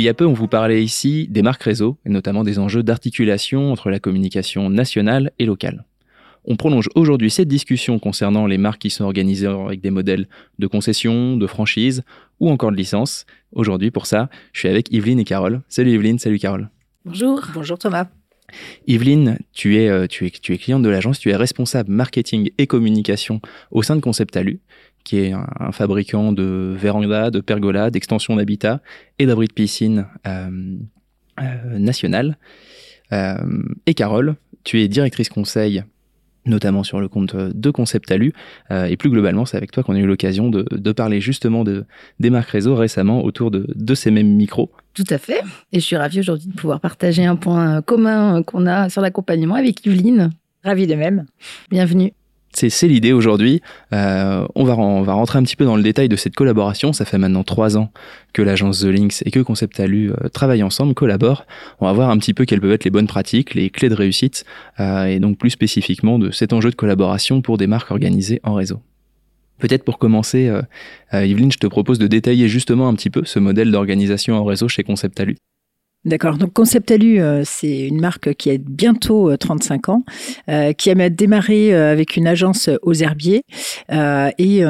Il y a peu, on vous parlait ici des marques réseau, et notamment des enjeux d'articulation entre la communication nationale et locale. On prolonge aujourd'hui cette discussion concernant les marques qui sont organisées avec des modèles de concession, de franchise ou encore de licence. Aujourd'hui, pour ça, je suis avec Yveline et Carole. Salut Yveline, salut Carole. Bonjour. Bonjour Thomas. Yveline, tu es, euh, tu es, tu es cliente de l'agence, tu es responsable marketing et communication au sein de Concept Alu qui est un, fabricant de vérandas, de pergolas, d'extensions d'habitat et d'abris de piscine euh, euh, national. Euh, et Carole, tu es directrice conseil notamment sur le compte de Concept Alu. et plus globalement, c'est avec toi qu'on a eu l'occasion de, de, parler justement de, des marques réseau récemment autour de, de ces mêmes micros. Tout à fait. Et je suis ravie aujourd'hui de pouvoir partager un point commun qu'on a sur l'accompagnement avec Yveline. Ravie de même. Bienvenue. C'est l'idée aujourd'hui. Euh, on, va, on rentrer un petit peu dans le détail de cette collaboration. Ça fait maintenant trois ans que l'agence The Links et que Concept Alu euh, travaillent ensemble, collaborent. On va voir un petit peu quelles peuvent être les bonnes pratiques, les clés de réussite, euh, et donc plus spécifiquement de cet enjeu de collaboration pour des marques organisées en réseau. Peut-être pour commencer, Yveline, je te propose de détailler justement un petit peu ce modèle d'organisation en réseau chez Concept Alu. D'accord. Donc Concept Alu, euh, c'est une marque qui a bientôt 35 euh, ans, euh, qui a démarré avec une agence aux herbiers et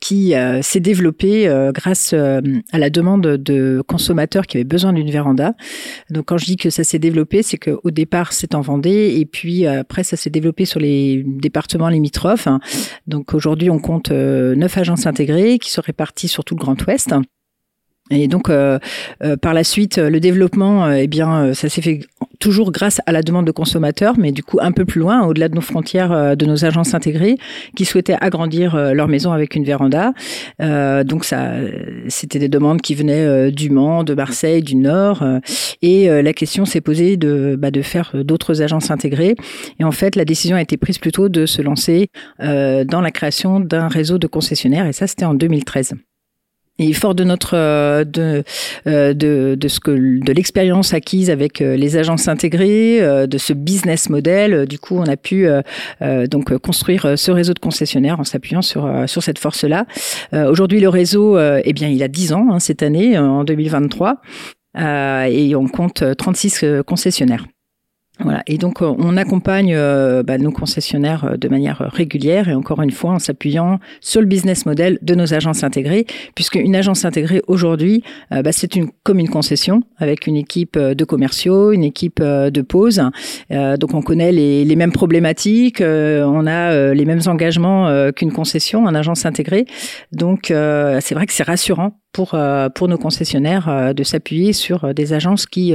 qui s'est développée grâce à la demande de consommateurs qui avaient besoin d'une véranda. Donc quand je dis que ça s'est développé, c'est qu'au départ c'est en Vendée et puis après ça s'est développé sur les départements limitrophes. Donc aujourd'hui on compte neuf agences intégrées qui sont réparties sur tout le Grand Ouest. Et donc, euh, euh, par la suite, le développement, euh, eh bien, ça s'est fait toujours grâce à la demande de consommateurs, mais du coup un peu plus loin, au-delà de nos frontières, de nos agences intégrées, qui souhaitaient agrandir leur maison avec une véranda. donc, ça, c'était des demandes qui venaient du Mans, de Marseille, du Nord, et la question s'est posée de, bah, de faire d'autres agences intégrées. Et en fait, la décision a été prise plutôt de se lancer dans la création d'un réseau de concessionnaires, et ça, c'était en 2013. Et fort de notre euh, de euh, de, de ce que de l'expérience acquise avec euh, les agences intégrées, de ce business model, du coup, on a pu donc construire ce réseau de concessionnaires en s'appuyant sur sur cette force-là. Aujourd'hui, le réseau, eh bien, il a 10 ans hein, cette année, en 2023, et on compte 36 concessionnaires. Voilà. Et donc, euh, on accompagne euh, bah, nos concessionnaires euh, de manière régulière et encore une fois en s'appuyant sur le business model de nos agences intégrées, puisque une agence intégrée aujourd'hui, bah, c'est une comme une concession avec une équipe de commerciaux, une équipe de pause. donc, on connaît les, mêmes problématiques, on a les mêmes engagements qu'une concession, une agence intégrée. Donc, c'est vrai que c'est rassurant pour pour nos concessionnaires de s'appuyer sur des agences qui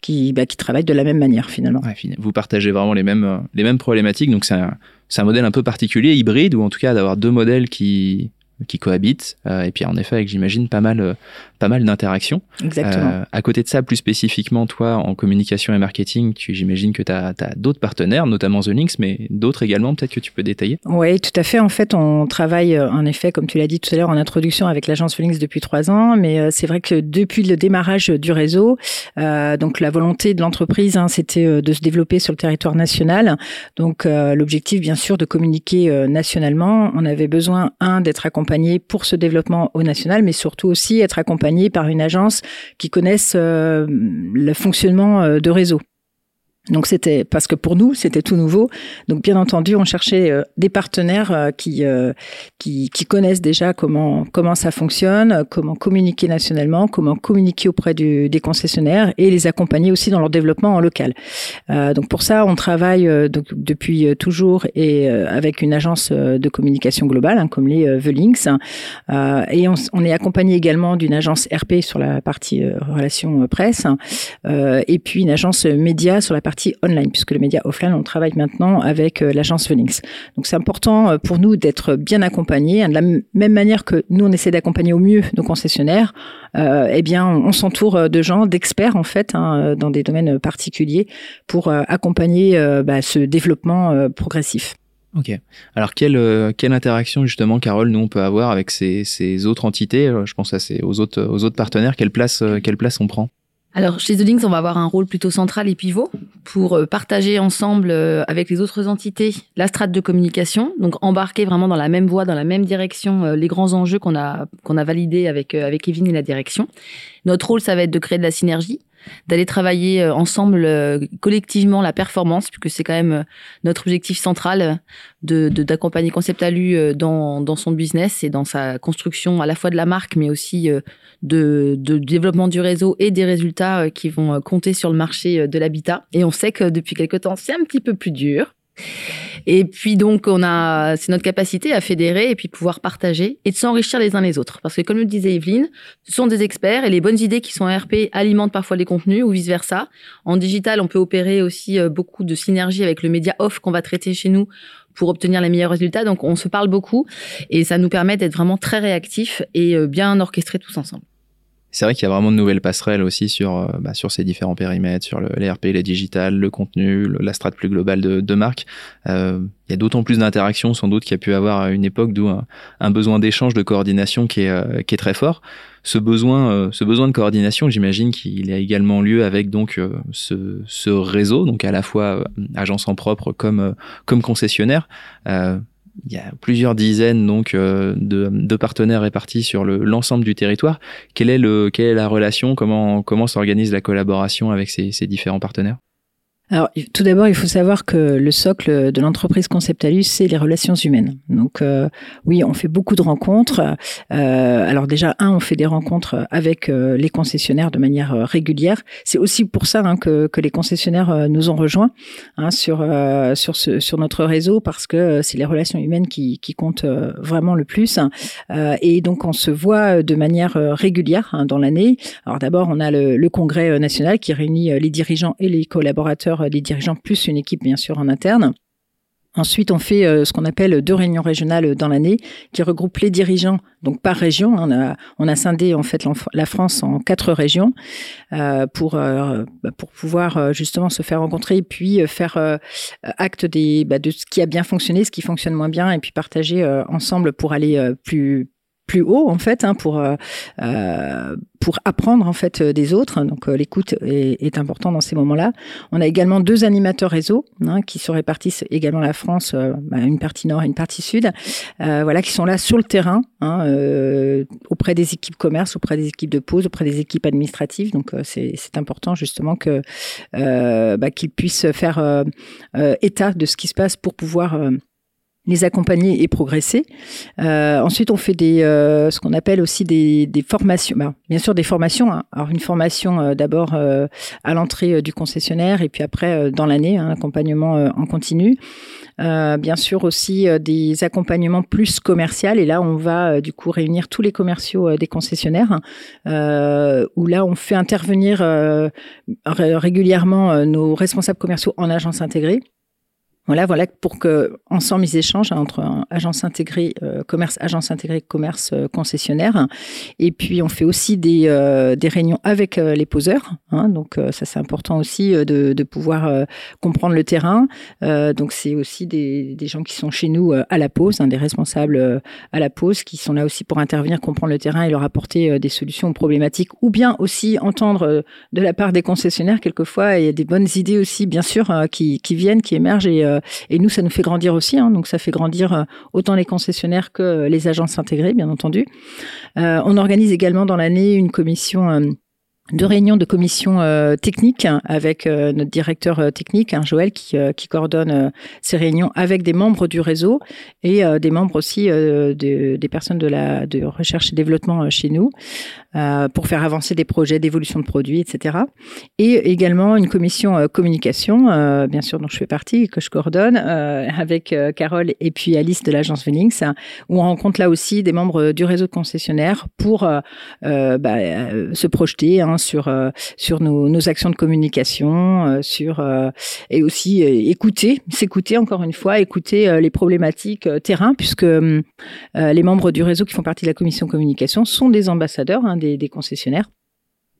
qui bah, qui travaillent de la même manière finalement. Vous partagez vraiment les mêmes les mêmes problématiques, donc c'est un, c'est un modèle un peu particulier, hybride, ou en tout cas d'avoir deux modèles qui qui cohabitent. Euh, et puis en effet, avec j'imagine pas mal, euh, pas mal d'interactions. Exactement. Euh, à côté de ça, plus spécifiquement, toi, en communication et marketing, tu, j'imagine que tu as, d'autres partenaires, notamment The Links, mais d'autres également, peut-être que tu peux détailler. Oui, tout à fait. En fait, on travaille en effet, comme tu l'as dit tout à l'heure en introduction, avec l'agence The Links depuis trois ans. Mais c'est vrai que depuis le démarrage du réseau, donc la volonté de l'entreprise, hein, c'était de se développer sur le territoire national. Donc l'objectif, bien sûr, de communiquer nationalement. On avait besoin, un, d'être accompagné pour ce développement au national, mais surtout aussi être accompagné par une agence qui connaisse euh, le fonctionnement euh, de réseau. Donc c'était parce que pour nous c'était tout nouveau. Donc bien entendu on cherchait euh, des partenaires euh, qui, euh, qui, qui connaissent déjà comment comment ça fonctionne, comment communiquer nationalement, comment communiquer auprès du, des concessionnaires et les accompagner aussi dans leur développement en local. donc pour ça on travaille donc, depuis toujours et avec une agence de communication globale hein, comme les The Links et on, on, est accompagné également d'une agence RP sur la partie relations presse et puis une agence média sur la partie online, puisque le média offline, on travaille maintenant avec euh, l'agence Phoenix. Donc c'est important euh, pour nous d'être bien accompagnés. De la même manière que nous, on essaie d'accompagner au mieux nos concessionnaires, euh, eh bien, on, s'entoure de gens, d'experts en fait, hein, dans des domaines particuliers, pour accompagner bah, ce développement progressif. Ok. Alors quelle interaction justement, Carole, nous on peut avoir avec ces, ces autres entités? Je pense à ces, aux autres aux autres partenaires. Quelle place quelle place on prend? Alors, chez The Links, on va avoir un rôle plutôt central et pivot pour euh, partager ensemble euh, avec les autres entités la strate de communication, donc embarquer vraiment dans la même voie, dans la même direction, euh, les grands enjeux qu'on a qu'on a validés avec avec Kevin et la direction. Notre rôle, ça va être de créer de la synergie, d'aller travailler euh, ensemble euh, collectivement la performance puisque c'est quand même euh, notre objectif central de d'accompagner Concept Alu dans dans son business et dans sa construction à la fois de la marque mais aussi de, de développement du réseau et des résultats qui vont compter sur le marché de l'habitat. Et on sait que depuis quelque temps c'est un petit peu plus dur et puis donc on a, c'est notre capacité à fédérer et puis pouvoir partager et de s'enrichir les uns les autres. Parce que comme le disait Evelyne, ce sont des experts et les bonnes idées qui sont en RP alimentent parfois les contenus ou vice versa. En digital, on peut opérer aussi euh, beaucoup de synergie avec le média off qu'on va traiter chez nous pour obtenir les meilleurs résultats. Donc on se parle beaucoup et ça nous permet d'être vraiment très réactifs et euh, bien orchestrés tous ensemble. C'est vrai qu'il y a vraiment de nouvelles passerelles aussi sur, euh, bah, sur ces différents périmètres, sur le, les RP, les digital, le contenu, la strate plus globale de, de marque. Euh, il y a d'autant plus d'interactions sans doute qu'il y a pu avoir à une époque d'où un, besoin d'échange, de coordination qui est, euh, qui est très fort. Ce besoin, euh, ce besoin de coordination, j'imagine qu'il a également lieu avec donc ce, ce réseau, donc à la fois agence en propre comme, comme concessionnaire il y a plusieurs dizaines donc euh, de, de, partenaires répartis sur l'ensemble du territoire. Quelle est, la relation? Comment, s'organise la collaboration avec ces différents partenaires? Alors, tout d'abord, il faut savoir que le socle de l'entreprise Conceptalus, c'est les relations humaines. Donc, euh, oui, on fait beaucoup de rencontres. Euh, alors déjà, un, on fait des rencontres avec euh, les concessionnaires de manière euh, régulière. C'est aussi pour ça hein, que, que, les concessionnaires nous ont rejoints hein, sur sur ce, sur notre réseau parce que c'est les relations humaines qui, qui comptent vraiment le plus. et donc, on se voit de manière régulière hein, dans l'année. Alors d'abord, on a le, le congrès national qui réunit les dirigeants et les collaborateurs des dirigeants, plus une équipe bien sûr en interne. Ensuite, on fait euh, ce qu'on appelle deux réunions régionales dans l'année, qui regroupent les dirigeants, donc par région. On a, on a scindé en fait la France en quatre régions euh, pour euh, bah, pour pouvoir justement se faire rencontrer et puis faire acte des bah, de ce qui a bien fonctionné, ce qui fonctionne moins bien, et puis partager ensemble pour aller plus plus haut en fait hein, pour euh, euh, pour apprendre en fait des autres. Donc euh, l'écoute est, est, important dans ces moments-là. On a également deux animateurs réseau hein, qui se répartissent également la France, bah, une partie nord et une partie sud. voilà, qui sont là sur le terrain hein, auprès des équipes commerce, auprès des équipes de pause, auprès des équipes administratives. Donc c'est important justement que bah, qu'ils puissent faire état de ce qui se passe pour pouvoir les accompagner et progresser. Euh, ensuite, on fait des, euh, ce qu'on appelle aussi des, des formations. Ben, bien sûr, des formations. Hein. Alors, une formation euh, d'abord euh, à l'entrée euh, du concessionnaire et puis après dans l'année, un accompagnement en continu. bien sûr aussi des accompagnements plus commerciaux. Et là, on va du coup réunir tous les commerciaux des concessionnaires, où là, on fait intervenir régulièrement nos responsables commerciaux en agence intégrée voilà, voilà, pour que ensemble ils échangent entre agence intégrée euh, commerce, agence intégrée commerce euh, concessionnaire. Et puis on fait aussi des, euh, réunions avec les poseurs. Hein, donc ça c'est important aussi de, pouvoir comprendre le terrain. donc c'est aussi des, gens qui sont chez nous à la pause, hein, des responsables à la pause qui sont là aussi pour intervenir, comprendre le terrain et leur apporter des solutions aux problématiques, ou bien aussi entendre de la part des concessionnaires quelquefois il y a des bonnes idées aussi bien sûr qui, viennent, qui émergent euh, et nous, ça nous fait grandir aussi. Hein, donc, ça fait grandir euh, autant les concessionnaires que les agences intégrées, bien entendu. Euh, on organise également dans l'année une commission de réunions de commission euh, technique avec euh, notre directeur euh, technique, hein, Joël, qui, coordonne ces réunions avec des membres du réseau et des membres aussi de, des personnes de la de recherche et développement chez nous pour faire avancer des projets d'évolution de produits, etc. Et également une commission communication, bien sûr, dont je fais partie, que je coordonne avec Carole et puis Alice de l'agence Venix, où on rencontre là aussi des membres du réseau de concessionnaires pour bah, se projeter hein, sur euh, sur nos, actions de communication, euh, sur euh, et aussi écouter, s'écouter encore une fois, écouter les problématiques terrain, puisque les membres du réseau qui font partie de la commission communication sont des ambassadeurs hein, des, des concessionnaires.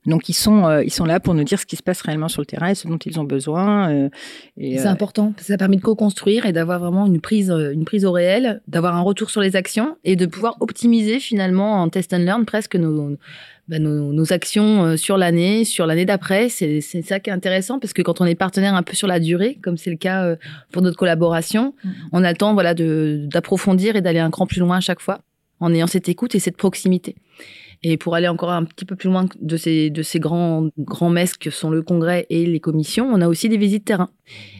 Donc ils sont euh, ils sont là pour nous dire ce qui se passe réellement sur le terrain et ce dont ils ont besoin. Euh, c'est important parce que ça permet de co-construire et d'avoir vraiment une prise une prise au réel, d'avoir un retour sur les actions et de pouvoir optimiser finalement en test and learn presque nos bah, nos, actions sur l'année, sur l'année d'après. C'est ça qui est intéressant parce que quand on est partenaire un peu sur la durée, comme c'est le cas pour notre collaboration, on a le temps voilà, d'approfondir et d'aller un cran plus loin à chaque fois en ayant cette écoute et cette proximité. Et pour aller encore un petit peu plus loin de ces, de ces grands, grands messes que sont le congrès et les commissions, on a aussi des visites terrain.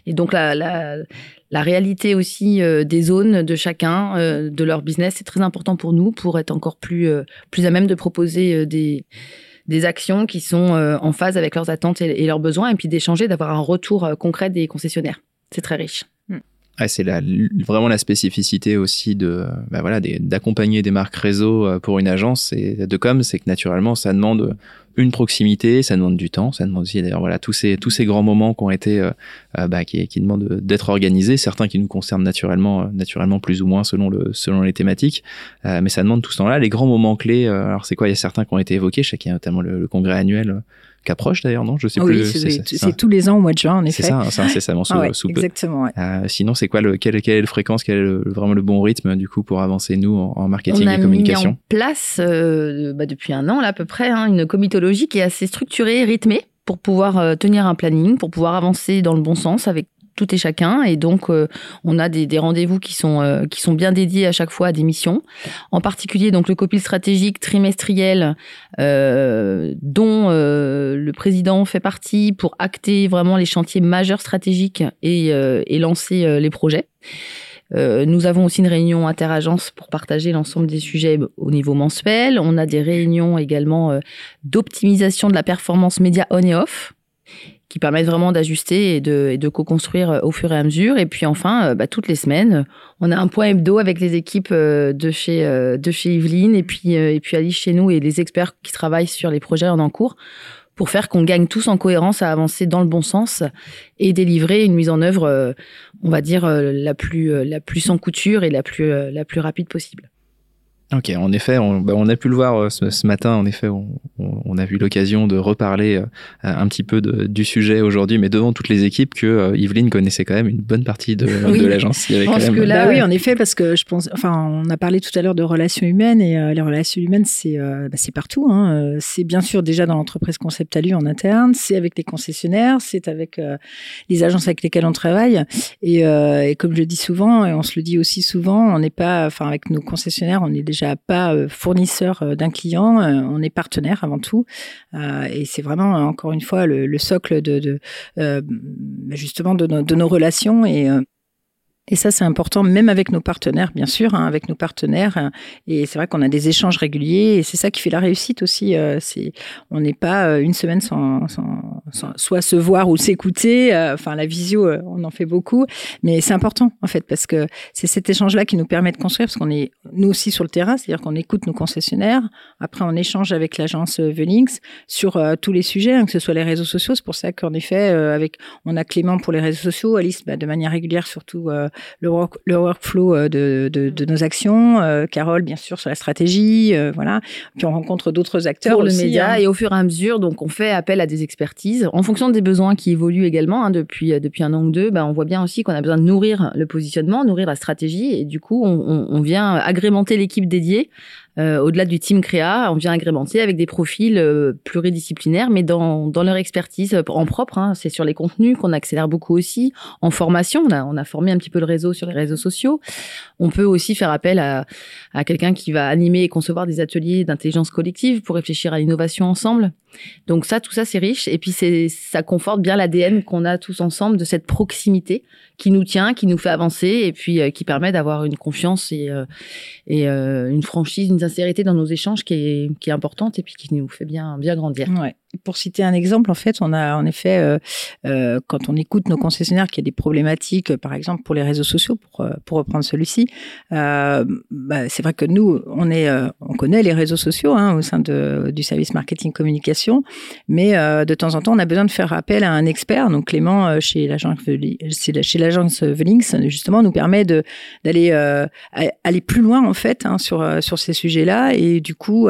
Et donc la, la, réalité aussi euh, des zones de chacun, euh, de leur business, c'est très important pour nous pour être encore plus, euh, plus à même de proposer des, des actions qui sont en phase avec leurs attentes et leurs besoins et puis d'échanger, d'avoir un retour concret des concessionnaires. C'est très riche c'est vraiment la spécificité aussi de bah voilà d'accompagner des marques réseau euh, pour une agence et de com, c'est que naturellement ça demande une proximité, ça demande du temps, ça demande aussi d'ailleurs voilà tous ces tous ces grands moments qui ont été euh, euh, bah, qui, qui demandent d'être organisés, certains qui nous concernent naturellement naturellement plus ou moins selon le selon les thématiques, mais ça demande tout ce temps-là les grands moments clés. alors c'est quoi? Il y a certains qui ont été évoqués, a notamment le congrès annuel qu'approche d'ailleurs, non? Je sais oui, C'est tous les ans au mois de juin, en effet. C'est ça, c'est incessamment sous, ah sous Exactement. Ouais. Euh, sinon, c'est quoi le quelle, quelle est la fréquence, quel est vraiment le bon rythme du coup pour avancer nous en, marketing et communication On a mis en place euh, bah, depuis un an là à peu près hein, une comitologie qui est assez structurée, rythmée pour pouvoir euh, tenir un planning, pour pouvoir avancer dans le bon sens avec tout et chacun. Et donc, euh, on a des, rendez-vous qui sont euh, qui sont bien dédiés à chaque fois à des missions. En particulier, donc le copil stratégique trimestriel, euh, dont le président fait partie pour acter vraiment les chantiers majeurs stratégiques et, et lancer les projets. nous avons aussi une réunion interagence pour partager l'ensemble des sujets au niveau mensuel. On a des réunions également d'optimisation de la performance média on et off qui permettent vraiment d'ajuster et de, et de co-construire euh, au fur et à mesure. Et puis enfin, euh, bah, toutes les semaines, on a un point hebdo avec les équipes euh, de chez de chez Yveline et puis et puis Alice chez nous et les experts qui travaillent sur les projets en cours pour faire qu'on gagne tous en cohérence à avancer dans le bon sens et délivrer une mise en œuvre, on va dire la plus la plus sans couture et la plus la plus rapide possible. Ok, en effet, on, bah, on, a pu le voir euh, ce, ce matin. En effet, on, on a eu l'occasion de reparler euh, un petit peu de, du sujet aujourd'hui, mais devant toutes les équipes, que euh, Yveline connaissait quand même une bonne partie de, de l'agence. Je pense que là, bah oui, en effet, parce que je pense, enfin, on a parlé tout à l'heure de relations humaines et les relations humaines, c'est bah, c'est partout. Hein. C'est bien sûr déjà dans l'entreprise Conceptalu en interne, c'est avec les concessionnaires, c'est avec les agences avec lesquelles on travaille. Et, et, comme je le dis souvent, et on se le dit aussi souvent, on n'est pas, enfin, avec nos concessionnaires, on est déjà pas euh, fournisseur euh, d'un client, euh, on est partenaire avant tout. et c'est vraiment, encore une fois, le, socle de, justement de, de, nos relations. Et et ça, c'est important, même avec nos partenaires, bien sûr, hein, avec nos partenaires. Hein. Et c'est vrai qu'on a des échanges réguliers, et c'est ça qui fait la réussite aussi. Euh, c'est, on n'est pas euh, une semaine sans, sans, soit se voir ou s'écouter. Euh, enfin, la visio, on en fait beaucoup, mais c'est important en fait parce que c'est cet échange-là qui nous permet de construire, parce qu'on est nous aussi sur le terrain, c'est-à-dire qu'on écoute nos concessionnaires. Après, on échange avec l'agence Venix sur tous les sujets, hein, que ce soit les réseaux sociaux. C'est pour ça qu'en effet, avec, on a Clément pour les réseaux sociaux, Alice bah, de manière régulière, surtout le, le workflow euh, de, de, de, nos actions, euh, Carole bien sûr sur la stratégie, euh, voilà. Puis on rencontre d'autres acteurs pour le média hein. et au fur et à mesure, donc on fait appel à des expertises en fonction des besoins qui évoluent également hein, depuis depuis un an ou deux. Ben, on voit bien aussi qu'on a besoin de nourrir le positionnement, nourrir la stratégie et du coup on, on, on vient agrémenter l'équipe dédiée euh, au-delà du team créa, on vient agrémenter avec des profils euh, pluridisciplinaires, mais dans, dans leur expertise euh, en propre. Hein. C'est sur les contenus qu'on accélère beaucoup aussi. En formation, on a, on a formé un petit peu le réseau sur les réseaux sociaux. On peut aussi faire appel à, à quelqu'un qui va animer et concevoir des ateliers d'intelligence collective pour réfléchir à l'innovation ensemble. Donc ça, tout ça, c'est riche. Et puis c'est, ça conforte bien l'ADN qu'on a tous ensemble de cette proximité qui nous tient, qui nous fait avancer et puis qui permet d'avoir une confiance et, et une franchise, une sincérité dans nos échanges qui est, importante et puis qui nous fait bien, bien grandir. Pour citer un exemple, en fait, on a en effet, euh, euh, quand on écoute nos concessionnaires qui a des problématiques, par exemple pour les réseaux sociaux, pour, euh, pour reprendre celui-ci, bah, c'est vrai que nous, on est, on connaît les réseaux sociaux hein, au sein de, du service marketing communication, mais de temps en temps, on a besoin de faire appel à un expert. Donc Clément, chez l'agence chez l'agence Velings, justement, nous permet de d'aller aller plus loin en fait hein, sur sur ces sujets-là, et du coup,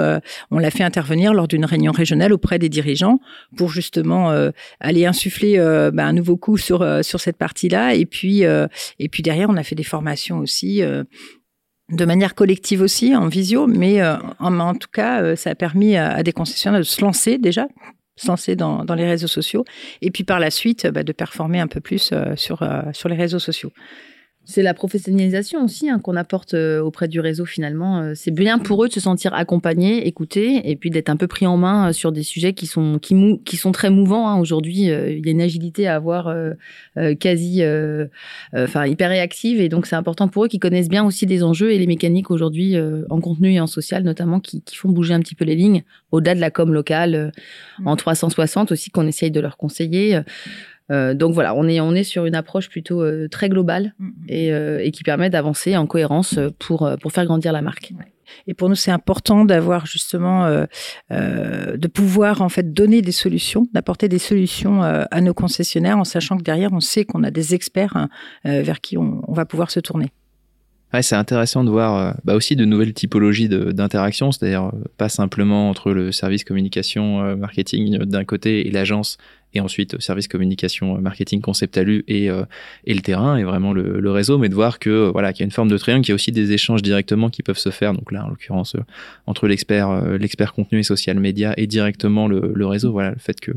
on l'a fait intervenir lors d'une réunion régionale auprès des dirigeants dirigeants pour justement aller insuffler bah, un nouveau coup sur sur cette partie-là. Et puis et puis derrière, on a fait des formations aussi de manière collective aussi, en visio, mais en, tout cas, ça a permis à, des concessionnaires de se lancer déjà, se lancer dans, les réseaux sociaux, et puis par la suite, bah, de performer un peu plus sur, sur les réseaux sociaux. C'est la professionnalisation aussi hein, qu'on apporte euh, auprès du réseau finalement. Euh, c'est bien pour eux de se sentir accompagnés, écoutés et puis d'être un peu pris en main euh, sur des sujets qui sont qui, qui sont très mouvants. Hein. Aujourd'hui, il y a une agilité à avoir quasi, enfin hyper réactive et donc c'est important pour eux qui connaissent bien aussi les enjeux et les mécaniques aujourd'hui en contenu et en social notamment qui, qui, font bouger un petit peu les lignes au-delà de la com locale en 360 aussi qu'on essaye de leur conseiller. Euh, donc voilà, on est, on est sur une approche plutôt euh, très globale mm, mm. Euh, et, qui permet d'avancer en cohérence pour, pour faire grandir la marque. Et pour nous, c'est important d'avoir justement, de pouvoir en fait donner des solutions, d'apporter des solutions à nos concessionnaires en sachant que derrière, on sait qu'on a des experts hein, vers qui on, va pouvoir se tourner. Ouais, c'est intéressant de voir bah aussi de nouvelles typologies d'interaction, c'est-à-dire pas simplement entre le service communication marketing d'un côté et l'agence et ensuite service communication, euh, marketing, concept alu et, euh, et le terrain et vraiment le, le, réseau, mais de voir que euh, voilà qu'il y a une forme de triangle, qu'il y a aussi des échanges directement qui peuvent se faire. Donc là, en l'occurrence, entre l'expert, l'expert contenu et social media et directement le, le réseau. Voilà, le fait que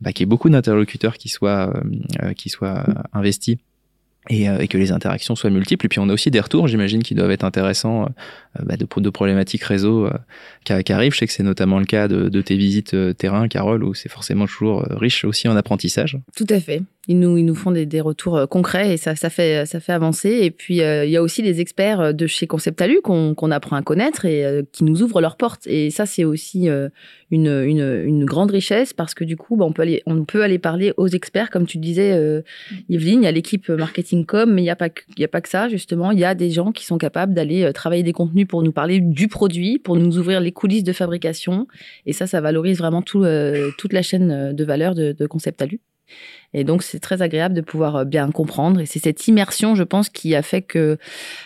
bah, qu'il y ait beaucoup d'interlocuteurs qui soient qui soient investis et, et, que les interactions soient multiples. Et puis on a aussi des retours, j'imagine, qui doivent être intéressants euh, bah, de, problématiques réseau euh, qui, arrivent. Je sais que c'est notamment le cas de, tes visites euh, terrain, Carole, où c'est forcément toujours riche aussi en apprentissage. Tout à fait. Ils nous, ils nous font des, des retours concrets et ça, ça, fait, ça fait avancer. Et puis, il y a aussi les experts de chez Conceptalu qu'on apprend à connaître et qui nous ouvrent leurs portes. Et ça, c'est aussi une, une, une, grande richesse parce que du coup, bah, on, peut aller, on peut aller parler aux experts, comme tu disais, euh, Yveline, a l'équipe marketing mais il n'y a, pas que, y a pas que ça, justement. Il y a des gens qui sont capables d'aller travailler des contenus pour nous parler du produit, pour nous ouvrir les coulisses de fabrication. Et ça, ça valorise vraiment euh, toute la chaîne de valeur de, de Concept Alu. Et donc, c'est très agréable de pouvoir euh, bien comprendre. Et c'est cette immersion, je pense, qui a fait que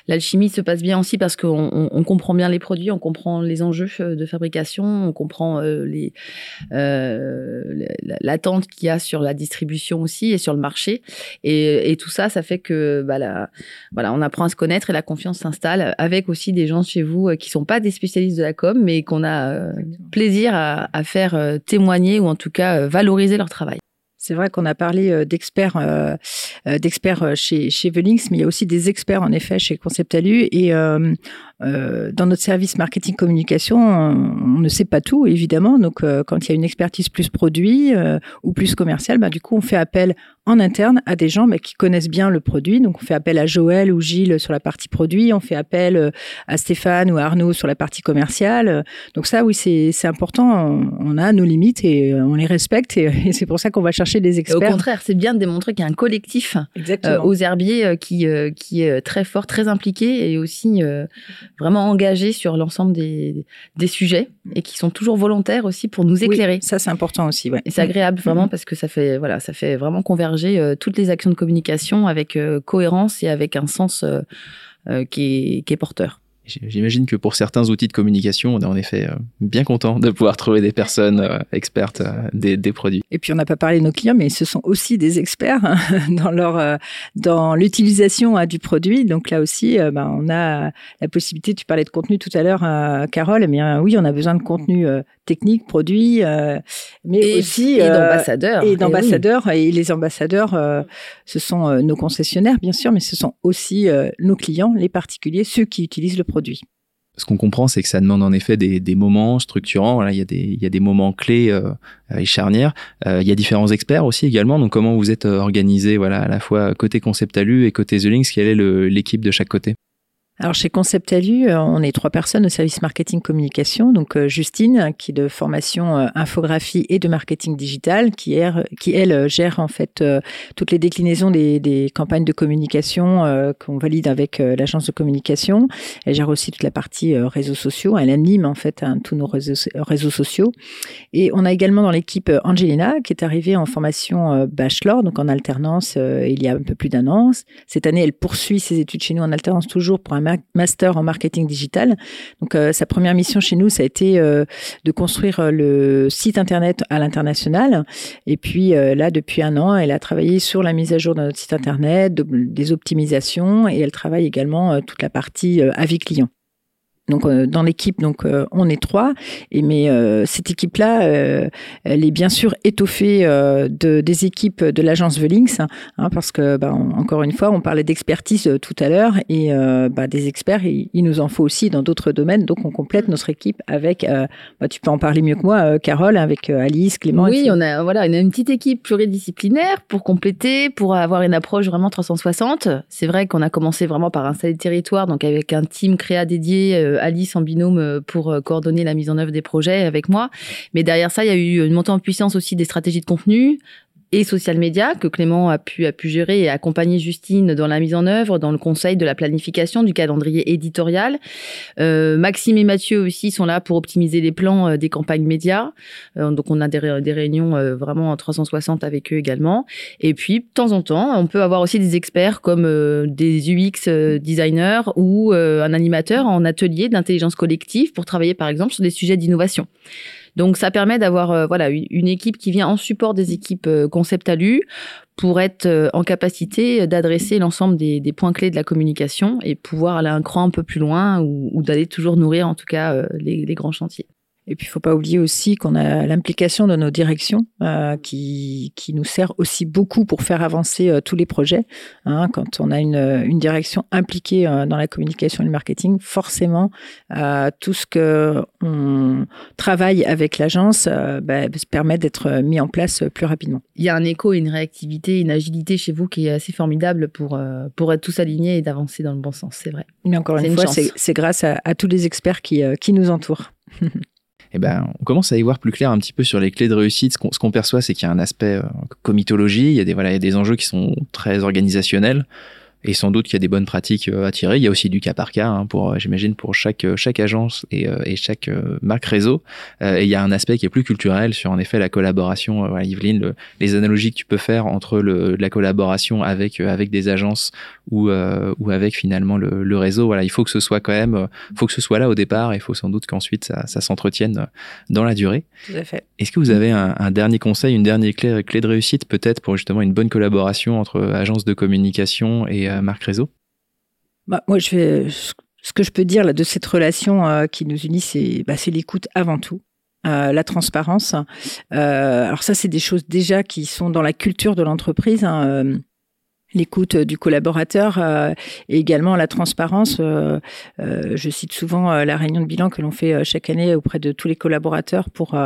l'alchimie se passe bien aussi parce qu'on on, comprend bien les produits, on comprend les enjeux euh, de fabrication, on comprend euh, les l'attente qu'il y a sur la distribution aussi et sur le marché. Et, et tout ça, ça fait que bah, la, voilà, on apprend à se connaître et la confiance s'installe avec aussi des gens chez vous qui sont pas des spécialistes de la com, mais qu'on a plaisir à, à faire témoigner ou en tout cas valoriser leur travail. C'est vrai qu'on a parlé euh, d'experts, euh, euh, d'experts chez chez Velings, mais il y a aussi des experts en effet chez Conceptalu. Et dans notre service marketing communication, on, ne sait pas tout évidemment. Donc, quand il y a une expertise plus produit ou plus commerciale, bah, du coup, on fait appel en interne à des gens bah, qui connaissent bien le produit. Donc, on fait appel à Joël ou Gilles sur la partie produit, on fait appel à Stéphane ou à Arnaud sur la partie commerciale. Donc ça, oui, c'est important. On, a nos limites et on les respecte et, c'est pour ça qu'on va chercher des experts. au contraire, c'est bien de démontrer qu'il y a un collectif euh, aux herbiers euh, qui, euh, qui est très fort, très impliqué et aussi vraiment engagé sur l'ensemble des, des sujets et qui sont toujours volontaires aussi pour nous éclairer. ça, c'est important aussi. Ouais. Et c'est agréable vraiment parce que ça fait, voilà, ça fait vraiment converger toutes les actions de communication avec cohérence et avec un sens qui, est, qui est porteur. J'imagine que pour certains outils de communication, on est en effet euh, bien content de pouvoir trouver des personnes euh, expertes euh, des, des, produits. Et puis on n'a pas parlé de nos clients, mais ce sont aussi des experts hein, dans leur dans l'utilisation hein, du produit. Donc là aussi, ben, on a la possibilité. Tu parlais de contenu tout à l'heure, Carole. Eh bien oui, on a besoin de contenu technique, produit, mais aussi et d'ambassadeurs. Et d'ambassadeurs. Et, les ambassadeurs, ce sont nos concessionnaires, bien sûr, mais ce sont aussi nos clients, les particuliers, ceux qui utilisent le produit Ce qu'on comprend, c'est que ça demande en effet des, moments structurants. Il, y a des, moments clés euh, et charnières. Euh, il y a différents experts aussi également. Donc, comment vous êtes organisé, voilà, à la fois côté Concept Alu et côté The Links Quelle est l'équipe de chaque côté? Alors chez Concept Alu, euh, on est trois personnes au service marketing communication. Donc euh, Justine, qui est de formation euh, infographie et de marketing digital, qui, elle gère en fait toutes les déclinaisons des, campagnes de communication qu'on valide avec l'agence de communication. Elle gère aussi toute la partie réseaux sociaux. Elle anime en fait tous nos réseaux, réseaux, sociaux. Et on a également dans l'équipe Angelina, qui est arrivée en formation bachelor, donc en alternance il y a un peu plus d'un an. Cette année, elle poursuit ses études chez nous en alternance toujours pour un master en marketing digital. Donc, sa première mission chez nous, ça a été de construire le site internet à l'international. Et puis là, depuis un an, elle a travaillé sur la mise à jour de notre site internet, des optimisations, et elle travaille également toute la partie avis client. Donc euh, dans l'équipe, donc euh, on est trois. Et mais euh, cette équipe-là, elle est bien sûr étoffée de des équipes de l'agence Velings, hein, parce que bah, encore une fois, on parlait d'expertise tout à l'heure et bah, des experts, il, nous en faut aussi dans d'autres domaines. Donc on complète notre équipe avec. Bah, tu peux en parler mieux que moi, Carole, avec Alice, Clément. Oui, on a voilà, une petite équipe pluridisciplinaire pour compléter, pour avoir une approche vraiment 360. C'est vrai qu'on a commencé vraiment par installer le territoire, donc avec un team créa dédié Alice en binôme euh, pour euh, coordonner la mise en œuvre des projets avec moi. Mais derrière ça, il y a eu une montée en puissance aussi des stratégies de contenu, et social media que Clément a pu, a pu gérer et accompagner Justine dans la mise en œuvre, dans le conseil de la planification du calendrier éditorial. Euh, Maxime et Mathieu aussi sont là pour optimiser les plans euh, des campagnes médias. Euh, donc on a des, réunions euh, vraiment en 360 avec eux également. Et puis de temps en temps, on peut avoir aussi des experts comme euh, des UX designers ou un animateur en atelier d'intelligence collective pour travailler par exemple sur des sujets d'innovation. Donc ça permet d'avoir euh, voilà une équipe qui vient en support des équipes euh, concept alu pour être euh, en capacité d'adresser l'ensemble des, points clés de la communication et pouvoir aller un cran un peu plus loin ou, d'aller toujours nourrir en tout cas les grands chantiers. Et puis, il faut pas oublier aussi qu'on a l'implication de nos directions euh, qui, qui nous sert aussi beaucoup pour faire avancer euh, tous les projets. Hein, quand on a une, une direction impliquée euh, dans la communication et le marketing, forcément, tout ce que on travaille avec l'agence bah, se permet d'être mis en place plus rapidement. Il y a un écho, une réactivité, une agilité chez vous qui est assez formidable pour, pour être tous alignés et d'avancer dans le bon sens, c'est vrai. Mais encore une, une fois, c'est grâce à, à tous les experts qui, qui nous entourent. eh ben, on commence à y voir plus clair un petit peu sur les clés de réussite. Ce qu'on perçoit, c'est qu'il y a un aspect euh, comitologie, il y a des voilà, il y a des enjeux qui sont très organisationnels et sans doute qu'il y a des bonnes pratiques euh, à tirer. Il y a aussi du cas par cas, hein, pour, euh, j'imagine, pour chaque, euh, chaque agence et, et chaque marque réseau. et il y a un aspect qui est plus culturel sur, en effet, la collaboration. Voilà, Yveline, les analogies que tu peux faire entre le, la collaboration avec, avec des agences ou, ou avec finalement le, le, réseau. Voilà, il faut que ce soit quand même, faut que ce soit là au départ et il faut sans doute qu'ensuite ça, ça s'entretienne dans la durée. Tout à fait. Est-ce que vous avez un, un, dernier conseil, une dernière clé, clé de réussite peut-être pour justement une bonne collaboration entre agences de communication et Marc Réseau bah, Moi, ce que je peux dire de cette relation euh, qui nous unit, c'est bah, l'écoute avant tout. Euh, la transparence. Euh, alors ça, c'est des choses déjà qui sont dans la culture de l'entreprise. Hein, l'écoute du collaborateur euh, et également la transparence. Euh, euh, je cite souvent la réunion de bilan que l'on fait chaque année auprès de tous les collaborateurs pour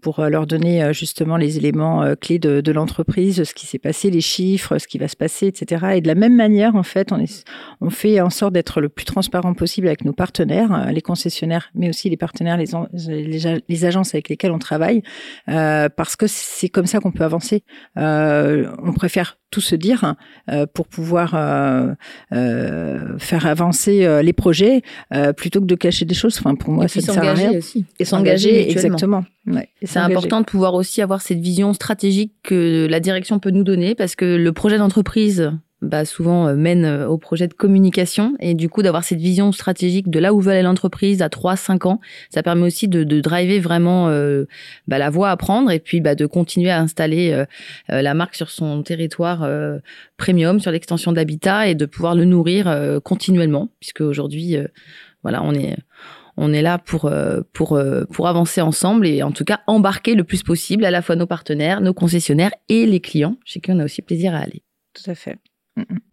pour leur donner justement les éléments clés de, de l'entreprise, ce qui s'est passé, les chiffres, ce qui va se passer, etc. Et de la même manière, en fait, on, est, on fait en sorte d'être le plus transparent possible avec nos partenaires, les concessionnaires, mais aussi les partenaires, les, les, les agences avec lesquelles on travaille, parce que c'est comme ça qu'on peut avancer. on préfère tout se dire euh, pour pouvoir euh, euh, faire avancer les projets plutôt que de cacher des choses. Enfin, pour moi, ça ne sert à rien. Aussi. Et s'engager, exactement. Ouais, c'est important de pouvoir aussi avoir cette vision stratégique que la direction peut nous donner parce que le projet d'entreprise bah, souvent euh, mène euh, au projet de communication et du coup d'avoir cette vision stratégique de là où veut aller l'entreprise à 3-5 ans, ça permet aussi de, de driver vraiment euh, bah, la voie à prendre et puis bah, de continuer à installer la marque sur son territoire premium, sur l'extension d'habitat et de pouvoir le nourrir continuellement puisque aujourd'hui voilà on est on est là pour pour pour avancer ensemble et en tout cas embarquer le plus possible à la fois nos partenaires, nos concessionnaires et les clients chez qui on a aussi plaisir à aller. Tout à fait.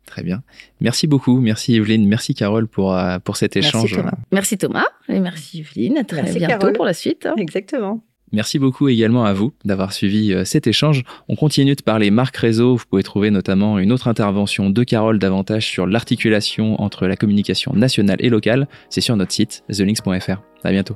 Très bien. Merci beaucoup. Merci Evelyne. Merci Carole pour, euh, pour cet échange. Merci Thomas. Merci Thomas et merci Evelyne. À très bientôt pour la suite. Hein. Exactement. Merci beaucoup également à vous d'avoir suivi euh, cet échange. On continue de parler marque réseau. Vous pouvez trouver notamment une autre intervention de Carole davantage sur l'articulation entre la communication nationale et locale. C'est sur notre site thelinks.fr. À bientôt.